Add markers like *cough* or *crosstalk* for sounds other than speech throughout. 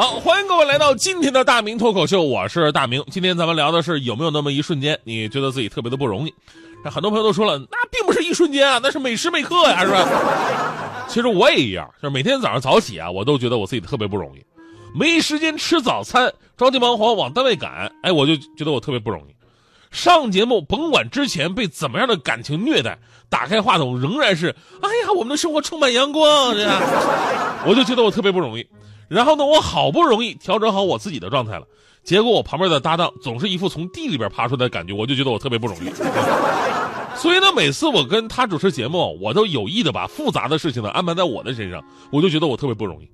好，欢迎各位来到今天的大明脱口秀，我是大明。今天咱们聊的是有没有那么一瞬间，你觉得自己特别的不容易？那很多朋友都说了，那并不是一瞬间啊，那是每时每刻呀，是吧？*laughs* 其实我也一样，就是每天早上早起啊，我都觉得我自己特别不容易，没时间吃早餐，着急忙慌往单位赶，哎，我就觉得我特别不容易。上节目甭管之前被怎么样的感情虐待，打开话筒仍然是，哎呀，我们的生活充满阳光，这样，我就觉得我特别不容易。然后呢，我好不容易调整好我自己的状态了，结果我旁边的搭档总是一副从地里边爬出来的感觉，我就觉得我特别不容易。所以呢，每次我跟他主持节目，我都有意的把复杂的事情呢安排在我的身上，我就觉得我特别不容易。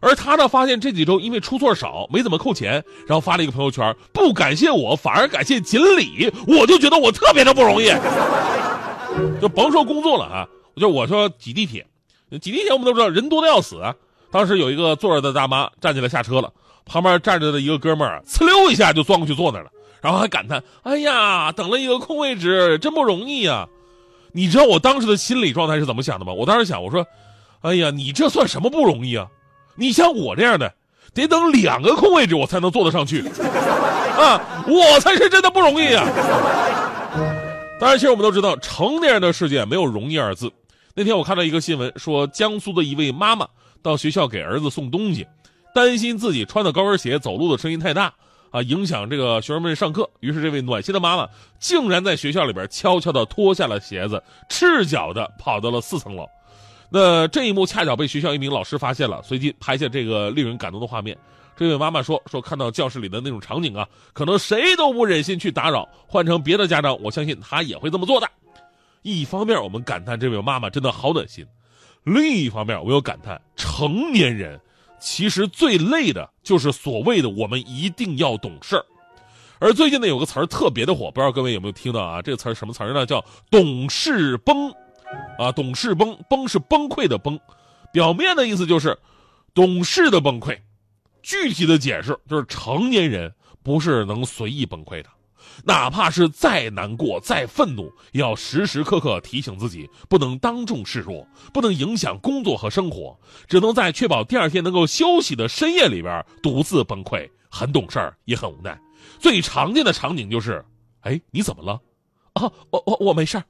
而他呢，发现这几周因为出错少，没怎么扣钱，然后发了一个朋友圈，不感谢我，反而感谢锦鲤，我就觉得我特别的不容易。就甭说工作了啊，就我说挤地铁，挤地铁我们都知道人多的要死啊。当时有一个坐着的大妈站起来下车了，旁边站着的一个哥们儿呲溜一下就钻过去坐那了，然后还感叹：“哎呀，等了一个空位置真不容易呀！”你知道我当时的心理状态是怎么想的吗？我当时想，我说：“哎呀，你这算什么不容易啊？你像我这样的，得等两个空位置我才能坐得上去，*laughs* 啊，我才是真的不容易啊！”当然，其实我们都知道，成年人的世界没有容易二字。那天我看到一个新闻，说江苏的一位妈妈。到学校给儿子送东西，担心自己穿的高跟鞋走路的声音太大啊，影响这个学生们上课。于是这位暖心的妈妈竟然在学校里边悄悄地脱下了鞋子，赤脚的跑到了四层楼。那这一幕恰巧被学校一名老师发现了，随即拍下这个令人感动的画面。这位妈妈说：“说看到教室里的那种场景啊，可能谁都不忍心去打扰。换成别的家长，我相信他也会这么做的。”一方面，我们感叹这位妈妈真的好暖心。另一方面，我又感叹，成年人其实最累的就是所谓的我们一定要懂事。而最近呢，有个词儿特别的火，不知道各位有没有听到啊？这个词儿什么词儿呢？叫“懂事崩”，啊，懂事崩，崩是崩溃的崩，表面的意思就是懂事的崩溃，具体的解释就是成年人不是能随意崩溃的。哪怕是再难过、再愤怒，也要时时刻刻提醒自己，不能当众示弱，不能影响工作和生活，只能在确保第二天能够休息的深夜里边独自崩溃。很懂事，也很无奈。最常见的场景就是：哎，你怎么了？啊，我我我没事。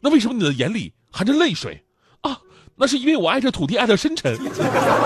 那为什么你的眼里含着泪水？啊，那是因为我爱这土地爱的深沉。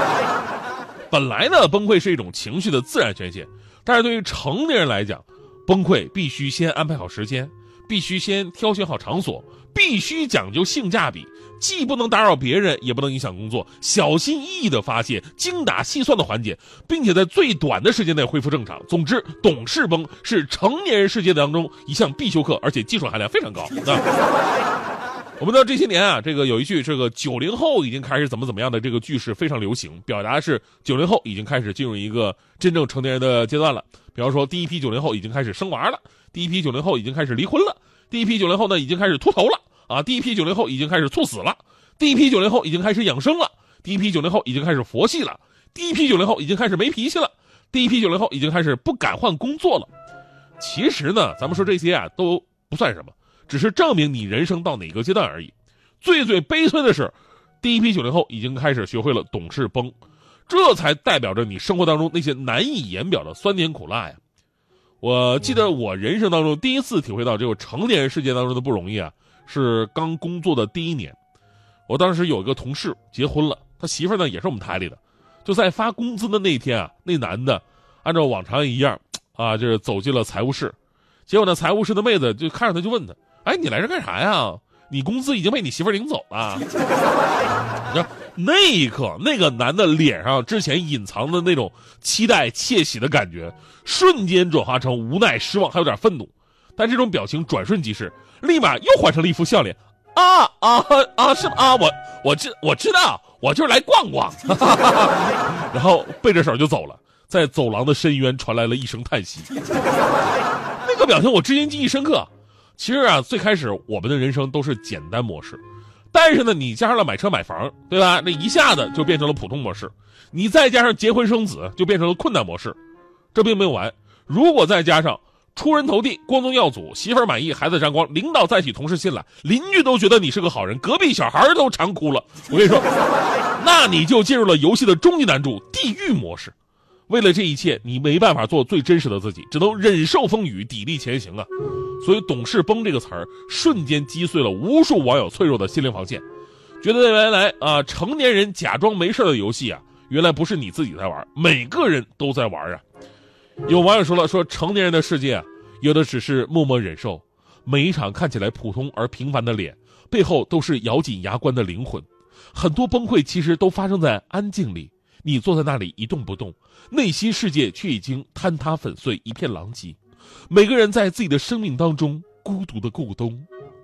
*laughs* 本来呢，崩溃是一种情绪的自然宣泄，但是对于成年人来讲，崩溃必须先安排好时间，必须先挑选好场所，必须讲究性价比，既不能打扰别人，也不能影响工作，小心翼翼的发泄，精打细算的缓解，并且在最短的时间内恢复正常。总之，懂事崩是成年人世界当中一项必修课，而且技术含量非常高。*laughs* 我们知道这些年啊，这个有一句这个九零后已经开始怎么怎么样的这个句式非常流行，表达是九零后已经开始进入一个真正成年人的阶段了。比方说，第一批九零后已经开始生娃了，第一批九零后已经开始离婚了，第一批九零后呢已经开始秃头了啊，第一批九零后已经开始猝死了，第一批九零后已经开始养生了，第一批九零后已经开始佛系了，第一批九零后已经开始没脾气了，第一批九零后已经开始不敢换工作了。其实呢，咱们说这些啊都不算什么。只是证明你人生到哪个阶段而已。最最悲催的是，第一批九零后已经开始学会了懂事崩，这才代表着你生活当中那些难以言表的酸甜苦辣呀。我记得我人生当中第一次体会到这个成年人世界当中的不容易啊，是刚工作的第一年。我当时有一个同事结婚了，他媳妇呢也是我们台里的，就在发工资的那天啊，那男的按照往常一样啊，就是走进了财务室，结果呢财务室的妹子就看着他就问他。哎，你来这干啥呀？你工资已经被你媳妇领走了。*laughs* 那一刻，那个男的脸上之前隐藏的那种期待、窃喜的感觉，瞬间转化成无奈、失望，还有点愤怒。但这种表情转瞬即逝，立马又换成了一副笑脸。啊啊啊！是啊，我我知我知道，我就是来逛逛。*laughs* 然后背着手就走了。在走廊的深渊传来了一声叹息。*laughs* 那个表情我至今记忆深刻。其实啊，最开始我们的人生都是简单模式，但是呢，你加上了买车买房，对吧？那一下子就变成了普通模式。你再加上结婚生子，就变成了困难模式。这并没有完，如果再加上出人头地、光宗耀祖、媳妇儿满意、孩子沾光、领导再起、同事信赖、邻居都觉得你是个好人、隔壁小孩都馋哭了，我跟你说，*laughs* 那你就进入了游戏的终极难度——地狱模式。为了这一切，你没办法做最真实的自己，只能忍受风雨，砥砺前行啊！所以“懂事崩”这个词儿，瞬间击碎了无数网友脆弱的心灵防线，觉得原来啊，成年人假装没事的游戏啊，原来不是你自己在玩，每个人都在玩啊！有网友说了，说成年人的世界啊，有的只是默默忍受，每一场看起来普通而平凡的脸，背后都是咬紧牙关的灵魂，很多崩溃其实都发生在安静里。你坐在那里一动不动，内心世界却已经坍塌粉碎，一片狼藉。每个人在自己的生命当中孤独的过冬。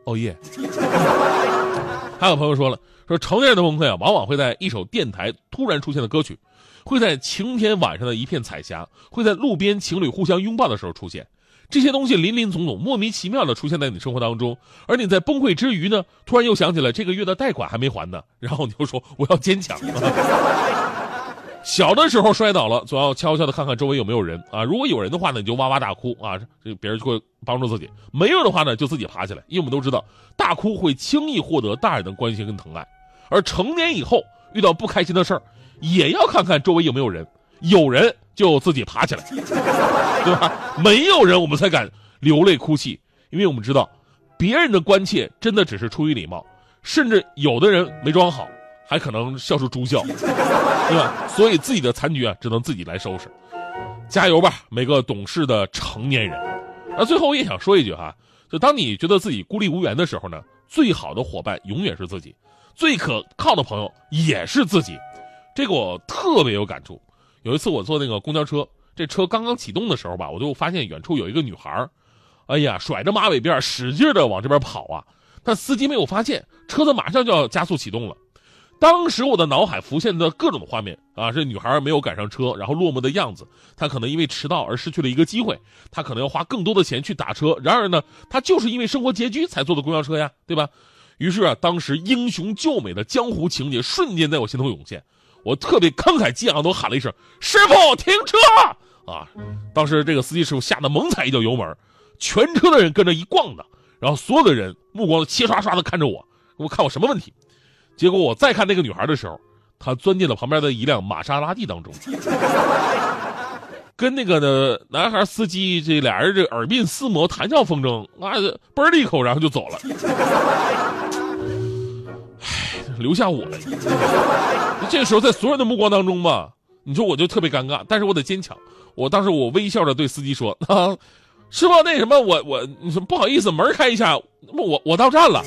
哦耶！*laughs* 还有朋友说了，说成年人的崩溃啊，往往会在一首电台突然出现的歌曲，会在晴天晚上的一片彩霞，会在路边情侣互相拥抱的时候出现。这些东西林林总总，莫名其妙的出现在你的生活当中，而你在崩溃之余呢，突然又想起了这个月的贷款还没还呢，然后你就说我要坚强。小的时候摔倒了，总要悄悄的看看周围有没有人啊。如果有人的话呢，你就哇哇大哭啊，这别人就会帮助自己；没有的话呢，就自己爬起来。因为我们都知道，大哭会轻易获得大人的关心跟疼爱。而成年以后遇到不开心的事儿，也要看看周围有没有人，有人就自己爬起来，*laughs* 对吧？没有人我们才敢流泪哭泣，因为我们知道，别人的关切真的只是出于礼貌，甚至有的人没装好。还可能笑出猪叫，*laughs* 对吧？所以自己的残局啊，只能自己来收拾。加油吧，每个懂事的成年人。那最后我也想说一句哈，就当你觉得自己孤立无援的时候呢，最好的伙伴永远是自己，最可靠的朋友也是自己。这个我特别有感触。有一次我坐那个公交车，这车刚刚启动的时候吧，我就发现远处有一个女孩哎呀，甩着马尾辫使劲的往这边跑啊，但司机没有发现，车子马上就要加速启动了。当时我的脑海浮现的各种画面啊，这女孩没有赶上车，然后落寞的样子，她可能因为迟到而失去了一个机会，她可能要花更多的钱去打车。然而呢，她就是因为生活拮据才坐的公交车呀，对吧？于是啊，当时英雄救美的江湖情节瞬间在我心头涌现，我特别慷慨激昂地喊了一声：“师傅，停车！”啊，当时这个司机师傅吓得猛踩一脚油门，全车的人跟着一逛的，然后所有的人目光齐刷刷地看着我，我看我什么问题。结果我再看那个女孩的时候，她钻进了旁边的一辆玛莎拉蒂当中，跟那个呢男孩司机这俩人这耳鬓厮磨，谈笑风生啊，嘣了一口，然后就走了。唉，留下我了。这个时候在所有人的目光当中吧，你说我就特别尴尬，但是我得坚强。我当时我微笑着对司机说：“ *laughs* 啊，师傅，那什么，我我你说不好意思，门开一下，我我到站了。”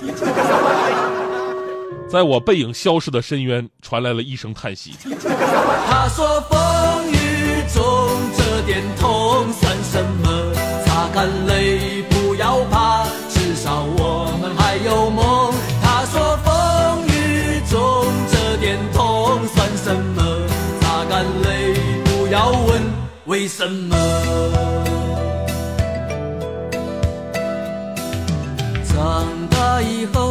在我背影消失的深渊，传来了一声叹息。他说：“风雨中这点痛算什么？擦干泪，不要怕，至少我们还有梦。”他说：“风雨中这点痛算什么？擦干泪，不要问为什么。”长大以后，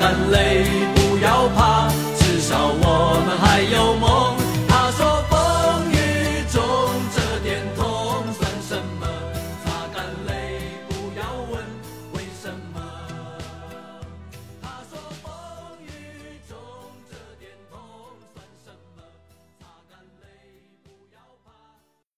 但泪不